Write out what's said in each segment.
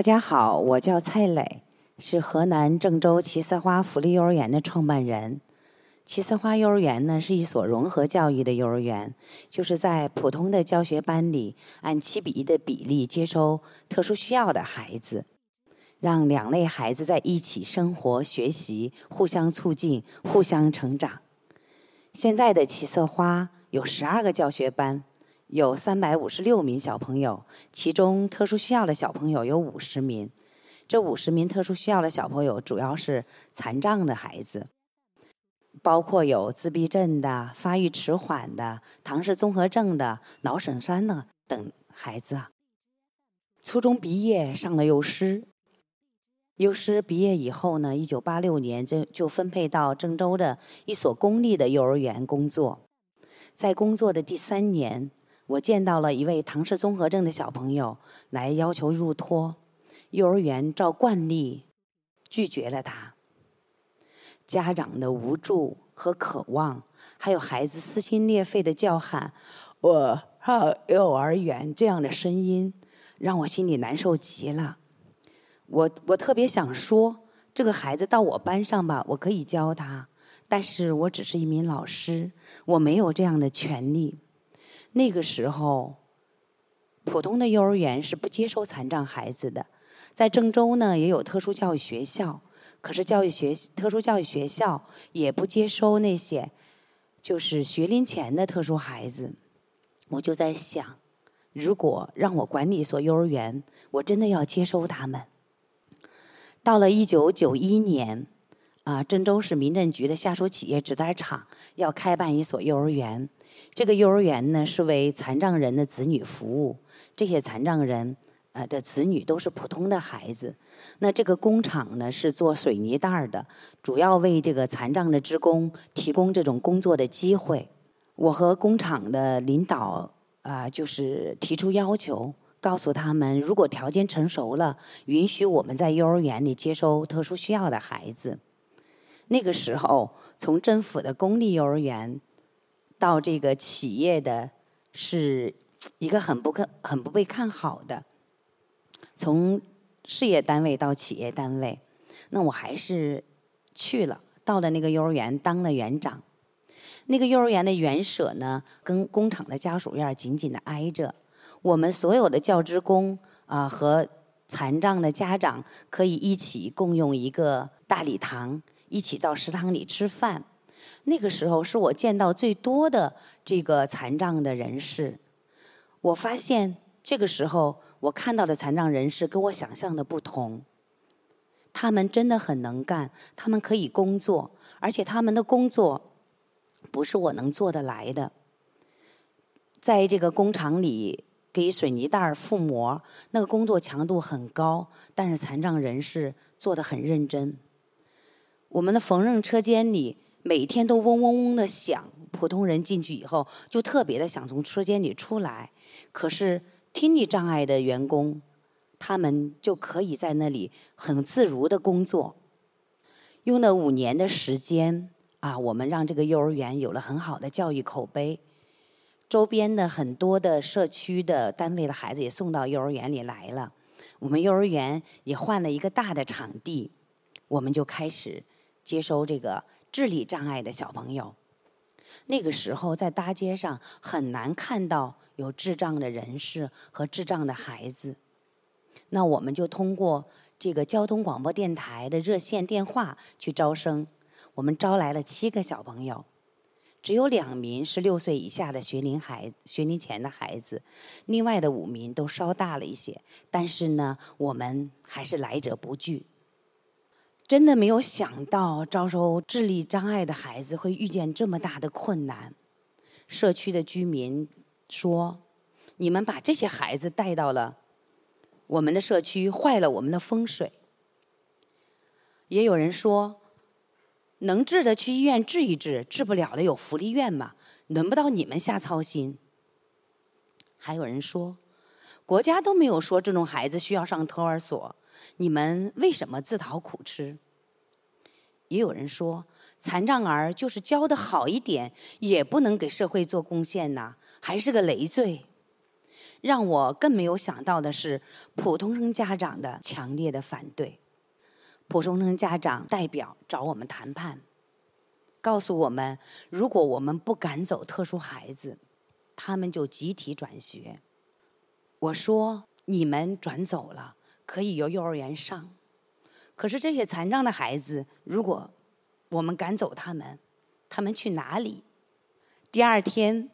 大家好，我叫蔡磊，是河南郑州七色花福利幼儿园的创办人。七色花幼儿园呢是一所融合教育的幼儿园，就是在普通的教学班里按七比一的比例接收特殊需要的孩子，让两类孩子在一起生活、学习，互相促进、互相成长。现在的七色花有十二个教学班，有三百五十六名小朋友，其中特殊需要的小朋友有五十名。这五十名特殊需要的小朋友主要是残障的孩子。包括有自闭症的、发育迟缓的、唐氏综合症的、脑损伤的等孩子。初中毕业上了幼师，幼师毕业以后呢，一九八六年就就分配到郑州的一所公立的幼儿园工作。在工作的第三年，我见到了一位唐氏综合症的小朋友来要求入托，幼儿园照惯例拒绝了他。家长的无助和渴望，还有孩子撕心裂肺的叫喊“我上幼儿园”这样的声音，让我心里难受极了。我我特别想说，这个孩子到我班上吧，我可以教他，但是我只是一名老师，我没有这样的权利。那个时候，普通的幼儿园是不接收残障孩子的，在郑州呢，也有特殊教育学校。可是教育学特殊教育学校也不接收那些就是学龄前的特殊孩子，我就在想，如果让我管理一所幼儿园，我真的要接收他们。到了一九九一年，啊，郑州市民政局的下属企业纸袋厂要开办一所幼儿园，这个幼儿园呢是为残障人的子女服务，这些残障人。呃的子女都是普通的孩子，那这个工厂呢是做水泥袋的，主要为这个残障的职工提供这种工作的机会。我和工厂的领导啊，就是提出要求，告诉他们，如果条件成熟了，允许我们在幼儿园里接收特殊需要的孩子。那个时候，从政府的公立幼儿园到这个企业的，是一个很不可、很不被看好的。从事业单位到企业单位，那我还是去了，到了那个幼儿园当了园长。那个幼儿园的园舍呢，跟工厂的家属院紧紧的挨着。我们所有的教职工啊和残障的家长可以一起共用一个大礼堂，一起到食堂里吃饭。那个时候是我见到最多的这个残障的人士。我发现这个时候。我看到的残障人士跟我想象的不同，他们真的很能干，他们可以工作，而且他们的工作不是我能做得来的。在这个工厂里给水泥袋覆膜，那个工作强度很高，但是残障人士做的很认真。我们的缝纫车间里每天都嗡嗡嗡的响，普通人进去以后就特别的想从车间里出来，可是。听力障碍的员工，他们就可以在那里很自如的工作。用了五年的时间啊，我们让这个幼儿园有了很好的教育口碑。周边的很多的社区的单位的孩子也送到幼儿园里来了。我们幼儿园也换了一个大的场地，我们就开始接收这个智力障碍的小朋友。那个时候在大街上很难看到。有智障的人士和智障的孩子，那我们就通过这个交通广播电台的热线电话去招生。我们招来了七个小朋友，只有两名是六岁以下的学龄孩、学龄前的孩子，另外的五名都稍大了一些。但是呢，我们还是来者不拒。真的没有想到招收智力障碍的孩子会遇见这么大的困难，社区的居民。说：“你们把这些孩子带到了我们的社区，坏了我们的风水。”也有人说：“能治的去医院治一治，治不了的有福利院嘛，轮不到你们瞎操心。”还有人说：“国家都没有说这种孩子需要上托儿所，你们为什么自讨苦吃？”也有人说：“残障儿就是教的好一点，也不能给社会做贡献呐。”还是个累赘。让我更没有想到的是，普通生家长的强烈的反对。普通生家长代表找我们谈判，告诉我们，如果我们不赶走特殊孩子，他们就集体转学。我说：“你们转走了，可以由幼儿园上。可是这些残障的孩子，如果我们赶走他们，他们去哪里？”第二天。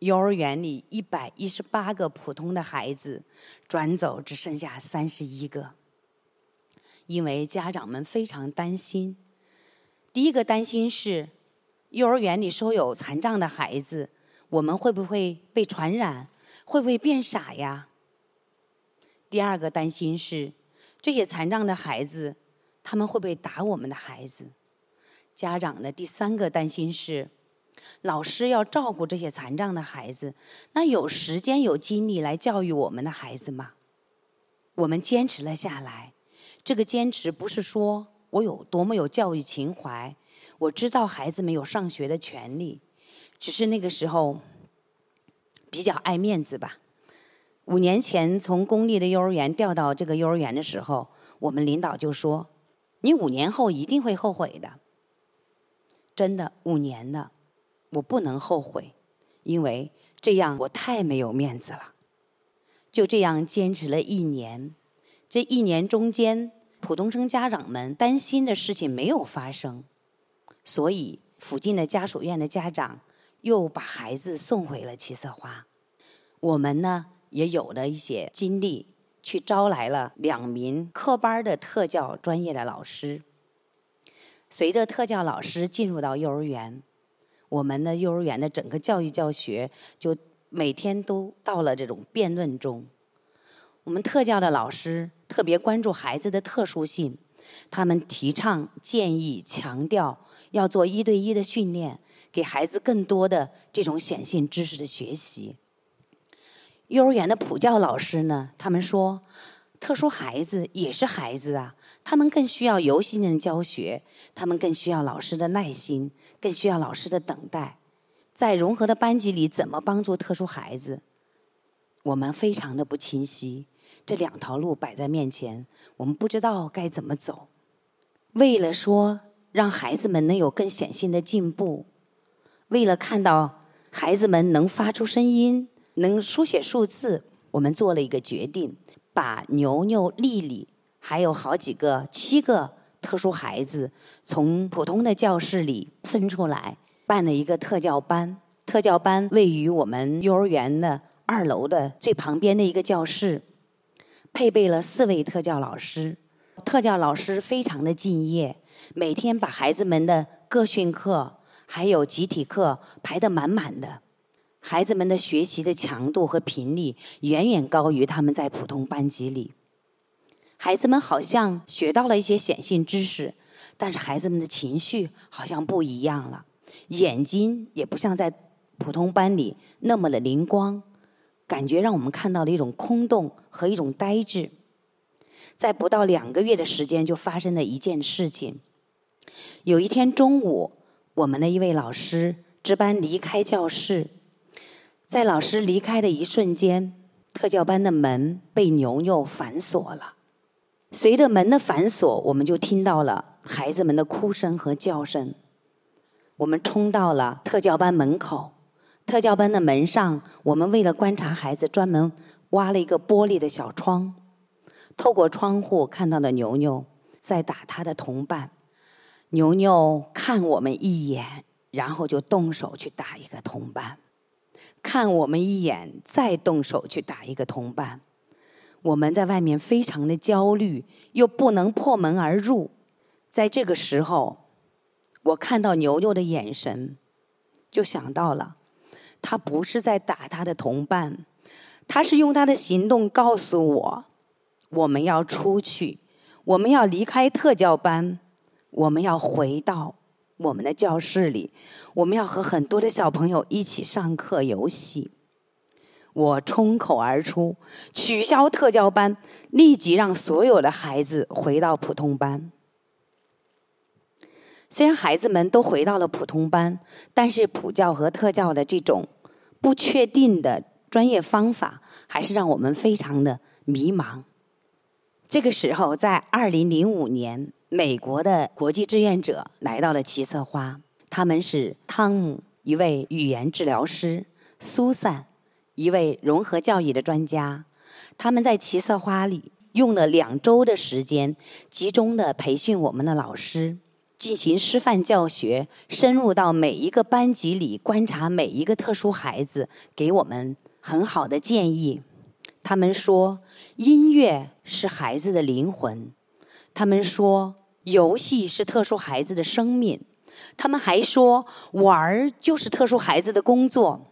幼儿园里一百一十八个普通的孩子转走，只剩下三十一个。因为家长们非常担心。第一个担心是，幼儿园里收有残障的孩子，我们会不会被传染？会不会变傻呀？第二个担心是，这些残障的孩子，他们会不会打我们的孩子？家长的第三个担心是。老师要照顾这些残障的孩子，那有时间有精力来教育我们的孩子吗？我们坚持了下来。这个坚持不是说我有多么有教育情怀，我知道孩子们有上学的权利，只是那个时候比较爱面子吧。五年前从公立的幼儿园调到这个幼儿园的时候，我们领导就说：“你五年后一定会后悔的。”真的，五年了。我不能后悔，因为这样我太没有面子了。就这样坚持了一年，这一年中间，普通生家长们担心的事情没有发生，所以附近的家属院的家长又把孩子送回了七色花。我们呢也有了一些经历，去招来了两名科班的特教专业的老师。随着特教老师进入到幼儿园。我们的幼儿园的整个教育教学就每天都到了这种辩论中。我们特教的老师特别关注孩子的特殊性，他们提倡、建议、强调要做一对一的训练，给孩子更多的这种显性知识的学习。幼儿园的普教老师呢，他们说，特殊孩子也是孩子啊，他们更需要游戏性的教学，他们更需要老师的耐心。更需要老师的等待，在融合的班级里，怎么帮助特殊孩子？我们非常的不清晰，这两条路摆在面前，我们不知道该怎么走。为了说让孩子们能有更显性的进步，为了看到孩子们能发出声音、能书写数字，我们做了一个决定，把牛牛、丽丽还有好几个、七个。特殊孩子从普通的教室里分出来，办了一个特教班。特教班位于我们幼儿园的二楼的最旁边的一个教室，配备了四位特教老师。特教老师非常的敬业，每天把孩子们的个训课还有集体课排得满满的。孩子们的学习的强度和频率远远高于他们在普通班级里。孩子们好像学到了一些显性知识，但是孩子们的情绪好像不一样了，眼睛也不像在普通班里那么的灵光，感觉让我们看到了一种空洞和一种呆滞。在不到两个月的时间，就发生了一件事情。有一天中午，我们的一位老师值班离开教室，在老师离开的一瞬间，特教班的门被牛牛反锁了。随着门的反锁，我们就听到了孩子们的哭声和叫声。我们冲到了特教班门口，特教班的门上，我们为了观察孩子，专门挖了一个玻璃的小窗，透过窗户看到了牛牛在打他的同伴。牛牛看我们一眼，然后就动手去打一个同伴，看我们一眼，再动手去打一个同伴。我们在外面非常的焦虑，又不能破门而入。在这个时候，我看到牛牛的眼神，就想到了，他不是在打他的同伴，他是用他的行动告诉我，我们要出去，我们要离开特教班，我们要回到我们的教室里，我们要和很多的小朋友一起上课游戏。我冲口而出，取消特教班，立即让所有的孩子回到普通班。虽然孩子们都回到了普通班，但是普教和特教的这种不确定的专业方法，还是让我们非常的迷茫。这个时候，在二零零五年，美国的国际志愿者来到了七色花，他们是汤姆，一位语言治疗师；苏珊，一位融合教育的专家。他们在七色花里用了两周的时间，集中的培训我们的老师，进行师范教学，深入到每一个班级里观察每一个特殊孩子，给我们很好的建议。他们说，音乐是孩子的灵魂；他们说，游戏是特殊孩子的生命；他们还说，玩儿就是特殊孩子的工作。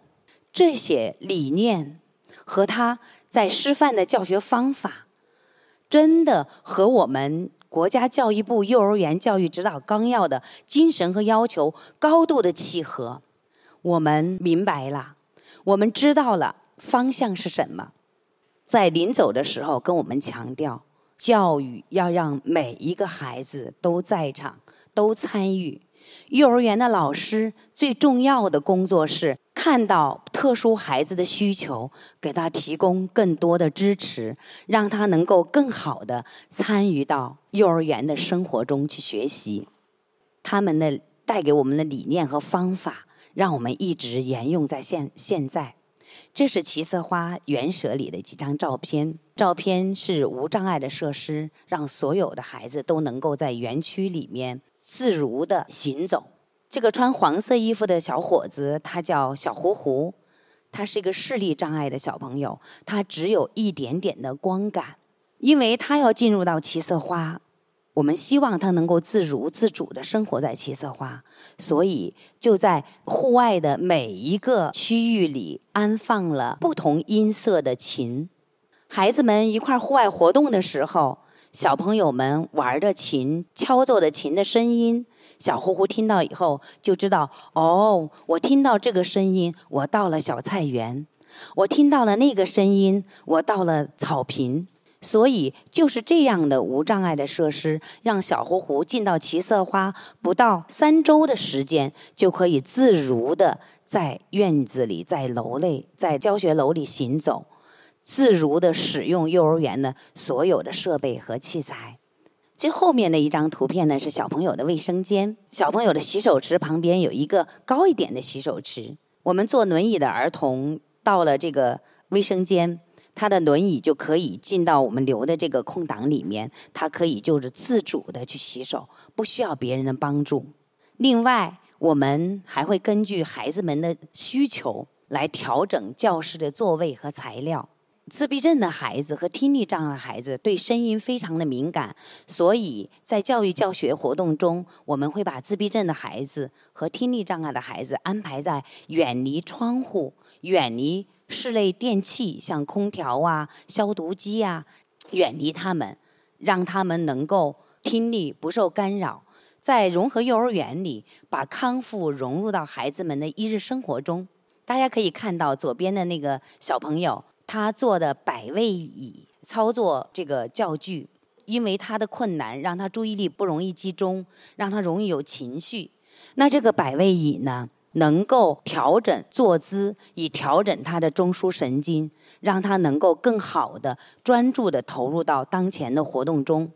这些理念和他在师范的教学方法，真的和我们国家教育部幼儿园教育指导纲要的精神和要求高度的契合。我们明白了，我们知道了方向是什么。在临走的时候，跟我们强调，教育要让每一个孩子都在场、都参与。幼儿园的老师最重要的工作是看到特殊孩子的需求，给他提供更多的支持，让他能够更好的参与到幼儿园的生活中去学习。他们的带给我们的理念和方法，让我们一直沿用在现现在。这是七色花园舍里的几张照片，照片是无障碍的设施，让所有的孩子都能够在园区里面自如的行走。这个穿黄色衣服的小伙子，他叫小胡胡，他是一个视力障碍的小朋友，他只有一点点的光感，因为他要进入到七色花。我们希望他能够自如自主的生活在七色花，所以就在户外的每一个区域里安放了不同音色的琴。孩子们一块户外活动的时候，小朋友们玩着琴，敲奏的琴的声音，小呼呼听到以后就知道：哦，我听到这个声音，我到了小菜园；我听到了那个声音，我到了草坪。所以，就是这样的无障碍的设施，让小胡胡进到七色花，不到三周的时间，就可以自如的在院子里、在楼内、在教学楼里行走，自如的使用幼儿园的所有的设备和器材。最后面的一张图片呢，是小朋友的卫生间，小朋友的洗手池旁边有一个高一点的洗手池。我们坐轮椅的儿童到了这个卫生间。他的轮椅就可以进到我们留的这个空档里面，他可以就是自主的去洗手，不需要别人的帮助。另外，我们还会根据孩子们的需求来调整教室的座位和材料。自闭症的孩子和听力障碍的孩子对声音非常的敏感，所以在教育教学活动中，我们会把自闭症的孩子和听力障碍的孩子安排在远离窗户、远离。室内电器像空调啊、消毒机啊，远离他们，让他们能够听力不受干扰。在融合幼儿园里，把康复融入到孩子们的一日生活中。大家可以看到左边的那个小朋友，他坐的百位椅操作这个教具，因为他的困难，让他注意力不容易集中，让他容易有情绪。那这个百位椅呢？能够调整坐姿，以调整他的中枢神经，让他能够更好的专注的投入到当前的活动中。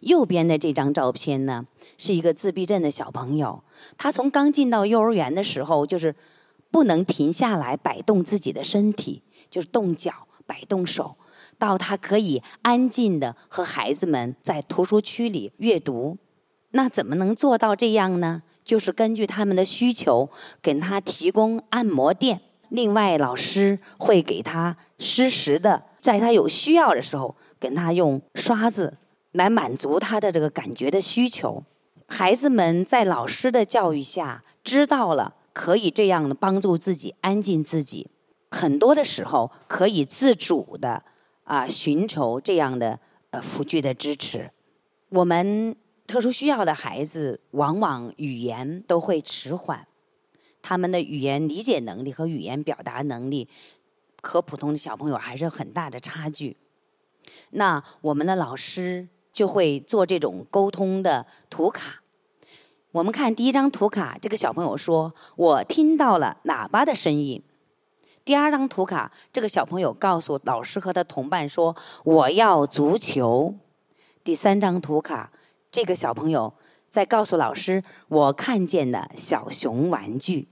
右边的这张照片呢，是一个自闭症的小朋友，他从刚进到幼儿园的时候，就是不能停下来摆动自己的身体，就是动脚、摆动手，到他可以安静的和孩子们在图书区里阅读。那怎么能做到这样呢？就是根据他们的需求，给他提供按摩垫。另外，老师会给他适时的，在他有需要的时候，给他用刷子来满足他的这个感觉的需求。孩子们在老师的教育下，知道了可以这样的帮助自己安静自己。很多的时候，可以自主的啊寻求这样的呃辅具的支持。我们。特殊需要的孩子往往语言都会迟缓，他们的语言理解能力和语言表达能力和普通的小朋友还是很大的差距。那我们的老师就会做这种沟通的图卡。我们看第一张图卡，这个小朋友说：“我听到了喇叭的声音。”第二张图卡，这个小朋友告诉老师和他同伴说：“我要足球。”第三张图卡，这个小朋友在告诉老师：“我看见的小熊玩具。”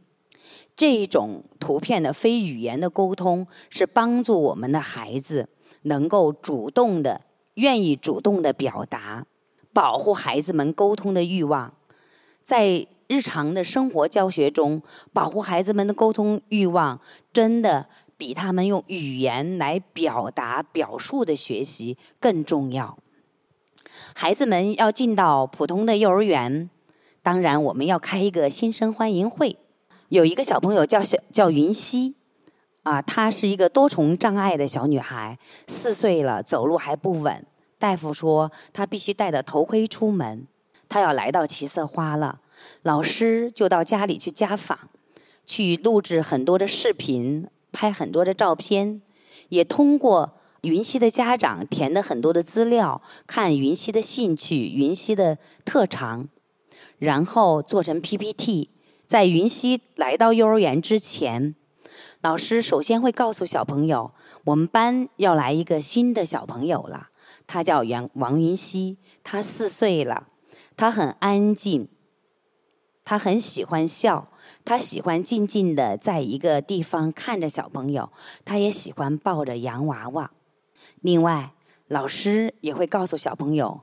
这种图片的非语言的沟通，是帮助我们的孩子能够主动的、愿意主动的表达，保护孩子们沟通的欲望。在日常的生活教学中，保护孩子们的沟通欲望，真的比他们用语言来表达、表述的学习更重要。孩子们要进到普通的幼儿园，当然我们要开一个新生欢迎会。有一个小朋友叫小叫云溪，啊，她是一个多重障碍的小女孩，四岁了，走路还不稳。大夫说她必须戴着头盔出门。她要来到七色花了，老师就到家里去家访，去录制很多的视频，拍很多的照片，也通过云溪的家长填的很多的资料，看云溪的兴趣、云溪的特长，然后做成 PPT。在云溪来到幼儿园之前，老师首先会告诉小朋友，我们班要来一个新的小朋友了。他叫杨王云溪，他四岁了，他很安静，他很喜欢笑，他喜欢静静的在一个地方看着小朋友，他也喜欢抱着洋娃娃。另外，老师也会告诉小朋友，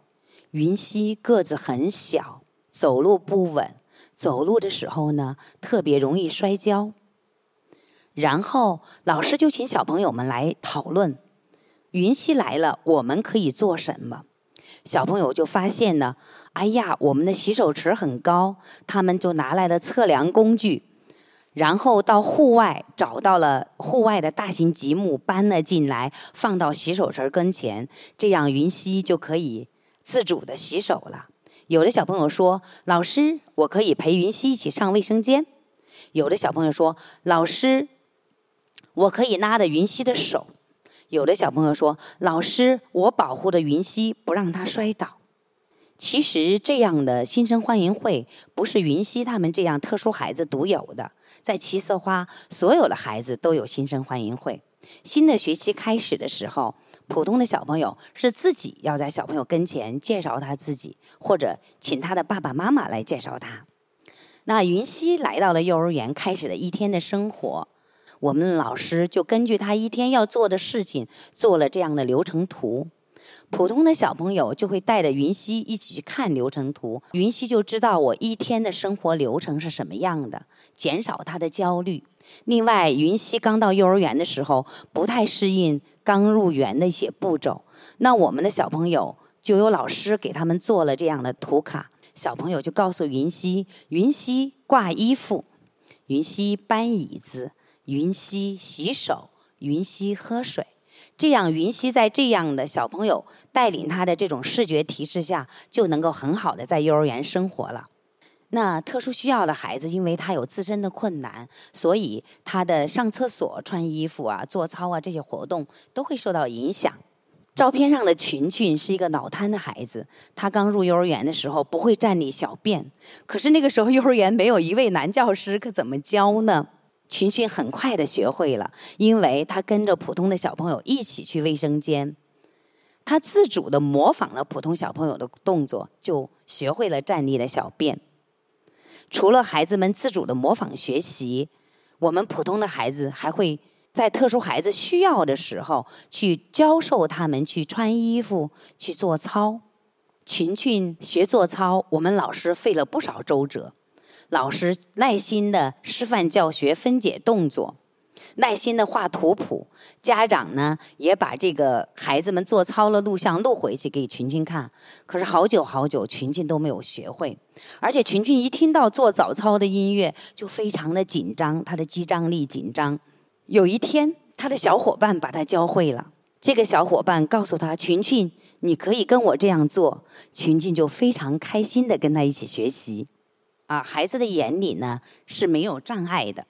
云溪个子很小，走路不稳。走路的时候呢，特别容易摔跤。然后老师就请小朋友们来讨论：云溪来了，我们可以做什么？小朋友就发现呢，哎呀，我们的洗手池很高，他们就拿来了测量工具，然后到户外找到了户外的大型积木，搬了进来，放到洗手池跟前，这样云溪就可以自主的洗手了。有的小朋友说：“老师，我可以陪云溪一起上卫生间。”有的小朋友说：“老师，我可以拉着云溪的手。”有的小朋友说：“老师，我保护着云溪，不让他摔倒。”其实，这样的新生欢迎会不是云溪他们这样特殊孩子独有的，在七色花，所有的孩子都有新生欢迎会。新的学期开始的时候。普通的小朋友是自己要在小朋友跟前介绍他自己，或者请他的爸爸妈妈来介绍他。那云溪来到了幼儿园，开始了一天的生活。我们老师就根据他一天要做的事情做了这样的流程图。普通的小朋友就会带着云溪一起去看流程图，云溪就知道我一天的生活流程是什么样的，减少他的焦虑。另外，云溪刚到幼儿园的时候不太适应。刚入园的一些步骤，那我们的小朋友就有老师给他们做了这样的图卡，小朋友就告诉云溪：云溪挂衣服，云溪搬椅子，云溪洗手，云溪喝水。这样，云溪在这样的小朋友带领他的这种视觉提示下，就能够很好的在幼儿园生活了。那特殊需要的孩子，因为他有自身的困难，所以他的上厕所、穿衣服啊、做操啊这些活动都会受到影响。照片上的群群是一个脑瘫的孩子，他刚入幼儿园的时候不会站立小便，可是那个时候幼儿园没有一位男教师，可怎么教呢？群群很快的学会了，因为他跟着普通的小朋友一起去卫生间，他自主的模仿了普通小朋友的动作，就学会了站立的小便。除了孩子们自主的模仿学习，我们普通的孩子还会在特殊孩子需要的时候去教授他们去穿衣服、去做操。群群学做操，我们老师费了不少周折，老师耐心的示范教学、分解动作。耐心的画图谱，家长呢也把这个孩子们做操的录像录回去给群群看。可是好久好久，群群都没有学会，而且群群一听到做早操的音乐就非常的紧张，他的肌张力紧张。有一天，他的小伙伴把他教会了。这个小伙伴告诉他：“群群，你可以跟我这样做。”群群就非常开心的跟他一起学习。啊，孩子的眼里呢是没有障碍的。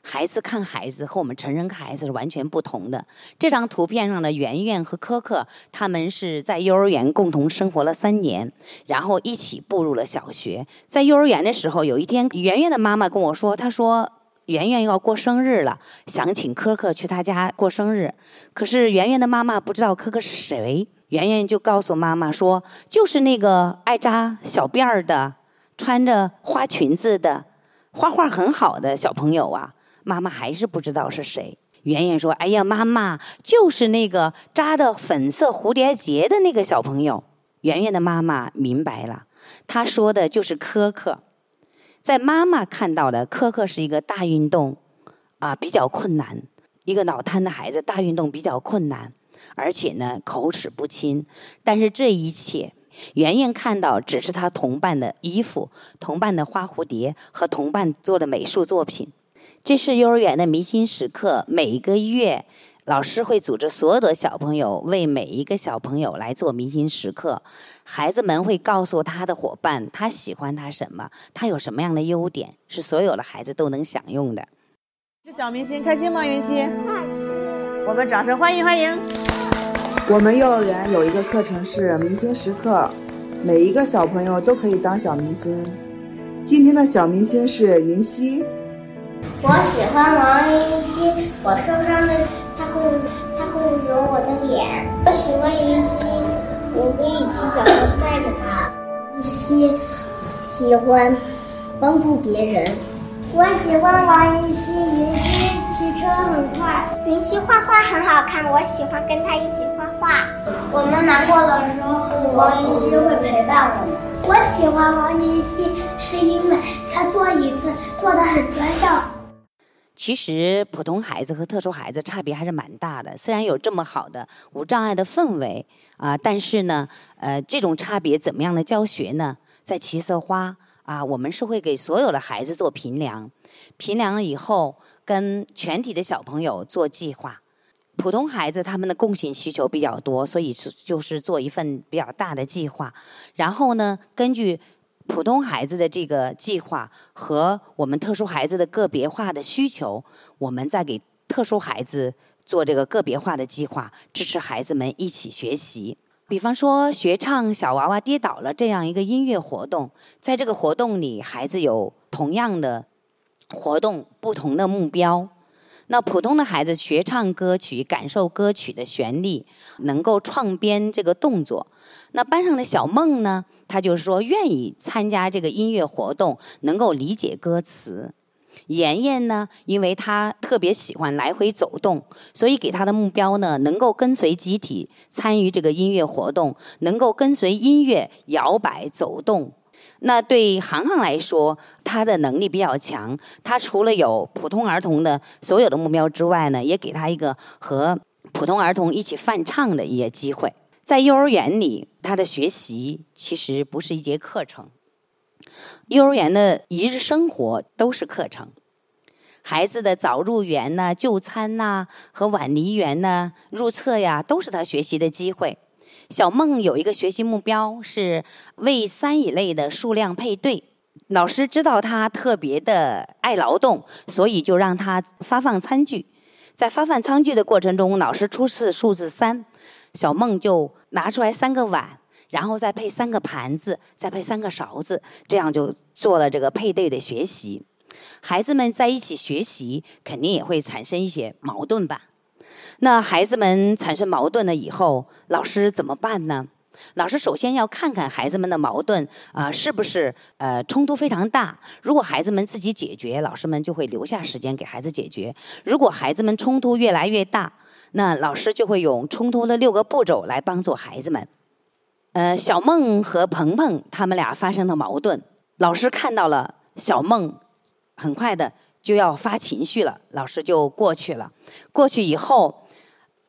孩子看孩子和我们成人看孩子是完全不同的。这张图片上的圆圆和可可，他们是在幼儿园共同生活了三年，然后一起步入了小学。在幼儿园的时候，有一天，圆圆的妈妈跟我说：“她说，圆圆要过生日了，想请可可去她家过生日。可是圆圆的妈妈不知道可可是谁，圆圆就告诉妈妈说：“就是那个爱扎小辫儿的，穿着花裙子的，画画很好的小朋友啊。”妈妈还是不知道是谁。圆圆说：“哎呀，妈妈，就是那个扎的粉色蝴蝶结的那个小朋友。”圆圆的妈妈明白了，她说的就是可可。在妈妈看到的，可可是一个大运动，啊，比较困难。一个脑瘫的孩子，大运动比较困难，而且呢，口齿不清。但是这一切，圆圆看到只是他同伴的衣服、同伴的花蝴蝶和同伴做的美术作品。这是幼儿园的明星时刻，每一个月。老师会组织所有的小朋友为每一个小朋友来做明星时刻，孩子们会告诉他的伙伴他喜欢他什么，他有什么样的优点，是所有的孩子都能享用的。这小明星开心吗？云溪，我们掌声欢迎欢迎。我们幼儿园有一个课程是明星时刻，每一个小朋友都可以当小明星。今天的小明星是云溪。我喜欢王云溪，我受伤的。他会，他会揉我的脸。我喜欢云溪，我可以骑小车带着他。云溪喜欢帮助别人。我喜欢王云溪，云溪骑车很快。云溪画画很好看，我喜欢跟他一起画画。我们难过的时候，王云溪会陪伴我们。我喜欢王云溪，是因为他坐椅子坐的很端正。其实普通孩子和特殊孩子差别还是蛮大的。虽然有这么好的无障碍的氛围啊，但是呢，呃，这种差别怎么样的教学呢？在七色花啊，我们是会给所有的孩子做评量，评量了以后跟全体的小朋友做计划。普通孩子他们的共性需求比较多，所以就是做一份比较大的计划，然后呢，根据。普通孩子的这个计划和我们特殊孩子的个别化的需求，我们再给特殊孩子做这个个别化的计划，支持孩子们一起学习。比方说，学唱《小娃娃跌倒了》这样一个音乐活动，在这个活动里，孩子有同样的活动，不同的目标。那普通的孩子学唱歌曲，感受歌曲的旋律，能够创编这个动作。那班上的小梦呢？他就是说愿意参加这个音乐活动，能够理解歌词。妍妍呢，因为她特别喜欢来回走动，所以给她的目标呢，能够跟随集体参与这个音乐活动，能够跟随音乐摇摆走动。那对航航来说，他的能力比较强。他除了有普通儿童的所有的目标之外呢，也给他一个和普通儿童一起泛唱的一些机会。在幼儿园里，他的学习其实不是一节课程。幼儿园的一日生活都是课程。孩子的早入园呐、就餐呐和晚离园呐、入册呀，都是他学习的机会。小梦有一个学习目标是为三以内的数量配对。老师知道他特别的爱劳动，所以就让他发放餐具。在发放餐具的过程中，老师出示数字三，小梦就拿出来三个碗，然后再配三个盘子，再配三个勺子，这样就做了这个配对的学习。孩子们在一起学习，肯定也会产生一些矛盾吧。那孩子们产生矛盾了以后，老师怎么办呢？老师首先要看看孩子们的矛盾啊，是不是呃冲突非常大？如果孩子们自己解决，老师们就会留下时间给孩子解决；如果孩子们冲突越来越大，那老师就会用冲突的六个步骤来帮助孩子们。呃，小梦和鹏鹏他们俩发生的矛盾，老师看到了，小梦很快的就要发情绪了，老师就过去了。过去以后。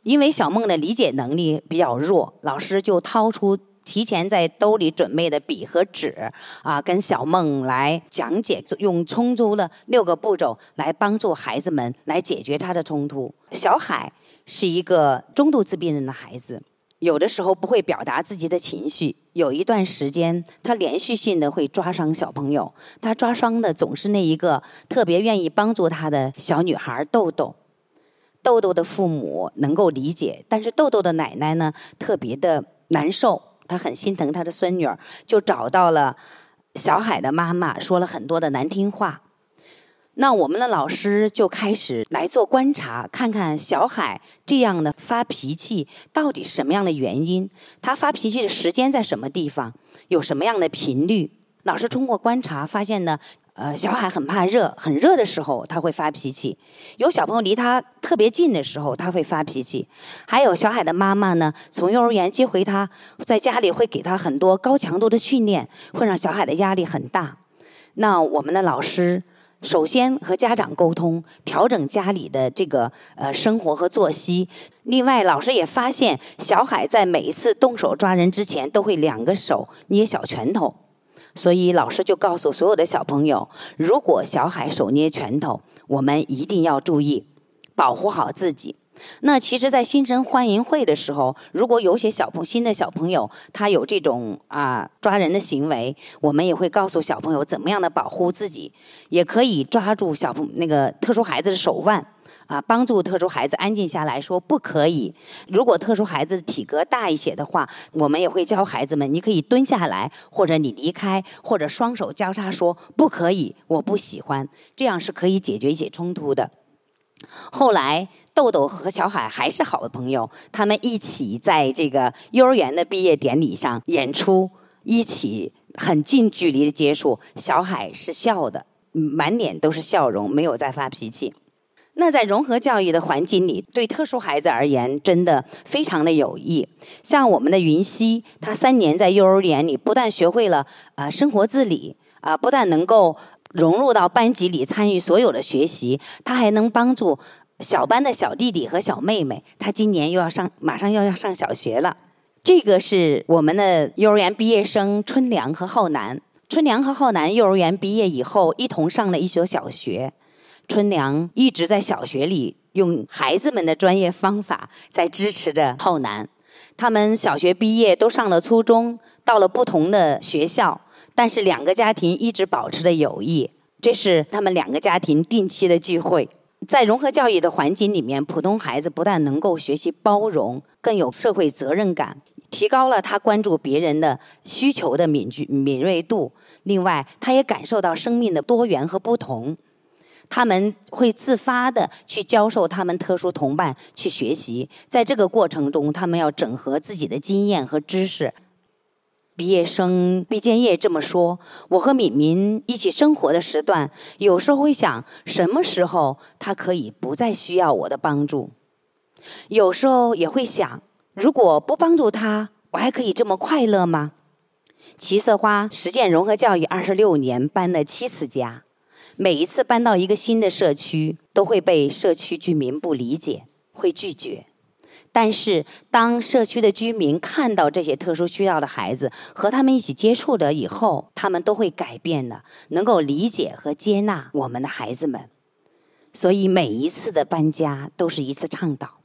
因为小梦的理解能力比较弱，老师就掏出提前在兜里准备的笔和纸，啊，跟小梦来讲解，用冲突的六个步骤来帮助孩子们来解决他的冲突。小海是一个中度自闭症的孩子，有的时候不会表达自己的情绪，有一段时间他连续性的会抓伤小朋友，他抓伤的总是那一个特别愿意帮助他的小女孩豆豆。豆豆的父母能够理解，但是豆豆的奶奶呢特别的难受，她很心疼她的孙女儿，就找到了小海的妈妈，说了很多的难听话。那我们的老师就开始来做观察，看看小海这样的发脾气到底什么样的原因，他发脾气的时间在什么地方，有什么样的频率。老师通过观察发现呢，呃，小海很怕热，很热的时候他会发脾气；有小朋友离他特别近的时候他会发脾气；还有小海的妈妈呢，从幼儿园接回他，在家里会给他很多高强度的训练，会让小海的压力很大。那我们的老师。首先和家长沟通，调整家里的这个呃生活和作息。另外，老师也发现小海在每一次动手抓人之前，都会两个手捏小拳头，所以老师就告诉所有的小朋友，如果小海手捏拳头，我们一定要注意，保护好自己。那其实，在新生欢迎会的时候，如果有些小朋新的小朋友他有这种啊抓人的行为，我们也会告诉小朋友怎么样的保护自己，也可以抓住小朋那个特殊孩子的手腕啊，帮助特殊孩子安静下来说不可以。如果特殊孩子体格大一些的话，我们也会教孩子们，你可以蹲下来，或者你离开，或者双手交叉说不可以，我不喜欢，这样是可以解决一些冲突的。后来。豆豆和小海还是好的朋友，他们一起在这个幼儿园的毕业典礼上演出，一起很近距离的接触。小海是笑的，满脸都是笑容，没有再发脾气。那在融合教育的环境里，对特殊孩子而言，真的非常的有益。像我们的云溪，他三年在幼儿园里，不但学会了啊生活自理啊，不但能够融入到班级里参与所有的学习，他还能帮助。小班的小弟弟和小妹妹，他今年又要上，马上又要上小学了。这个是我们的幼儿园毕业生春良和浩南。春良和浩南幼儿园毕业以后，一同上了一所小学。春良一直在小学里用孩子们的专业方法在支持着浩南。他们小学毕业都上了初中，到了不同的学校，但是两个家庭一直保持着友谊。这是他们两个家庭定期的聚会。在融合教育的环境里面，普通孩子不但能够学习包容，更有社会责任感，提高了他关注别人的需求的敏具敏锐度。另外，他也感受到生命的多元和不同。他们会自发的去教授他们特殊同伴去学习，在这个过程中，他们要整合自己的经验和知识。毕业生毕建业这么说：“我和敏敏一起生活的时段，有时候会想，什么时候他可以不再需要我的帮助？有时候也会想，如果不帮助他，我还可以这么快乐吗？”齐色花实践融合教育二十六年，搬了七次家，每一次搬到一个新的社区，都会被社区居民不理解，会拒绝。但是，当社区的居民看到这些特殊需要的孩子和他们一起接触了以后，他们都会改变的，能够理解和接纳我们的孩子们。所以，每一次的搬家都是一次倡导。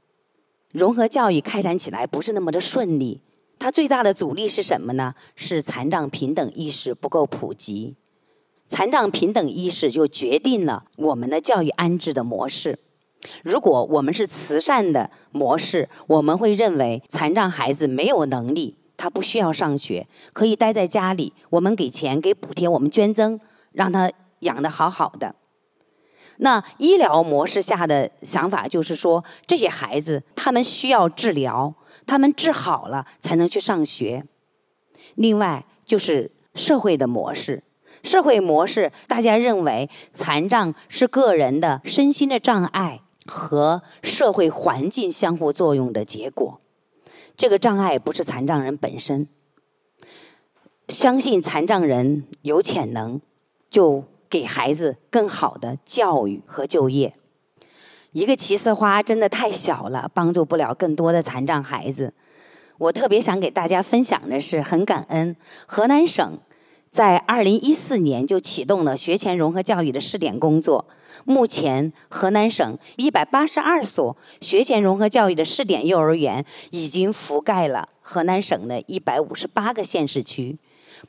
融合教育开展起来不是那么的顺利，它最大的阻力是什么呢？是残障平等意识不够普及。残障平等意识就决定了我们的教育安置的模式。如果我们是慈善的模式，我们会认为残障孩子没有能力，他不需要上学，可以待在家里，我们给钱、给补贴，我们捐赠，让他养得好好的。那医疗模式下的想法就是说，这些孩子他们需要治疗，他们治好了才能去上学。另外就是社会的模式。社会模式，大家认为残障是个人的身心的障碍。和社会环境相互作用的结果，这个障碍不是残障人本身。相信残障人有潜能，就给孩子更好的教育和就业。一个奇色花真的太小了，帮助不了更多的残障孩子。我特别想给大家分享的是，很感恩河南省在二零一四年就启动了学前融合教育的试点工作。目前，河南省一百八十二所学前融合教育的试点幼儿园已经覆盖了河南省的一百五十八个县市区。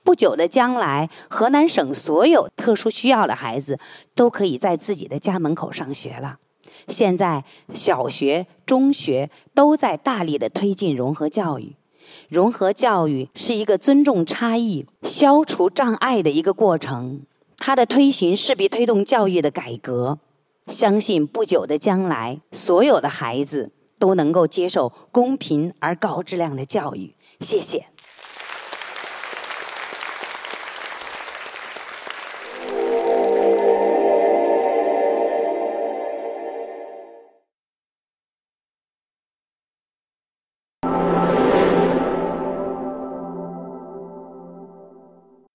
不久的将来，河南省所有特殊需要的孩子都可以在自己的家门口上学了。现在，小学、中学都在大力的推进融合教育。融合教育是一个尊重差异、消除障碍的一个过程。它的推行势必推动教育的改革。相信不久的将来，所有的孩子都能够接受公平而高质量的教育。谢谢。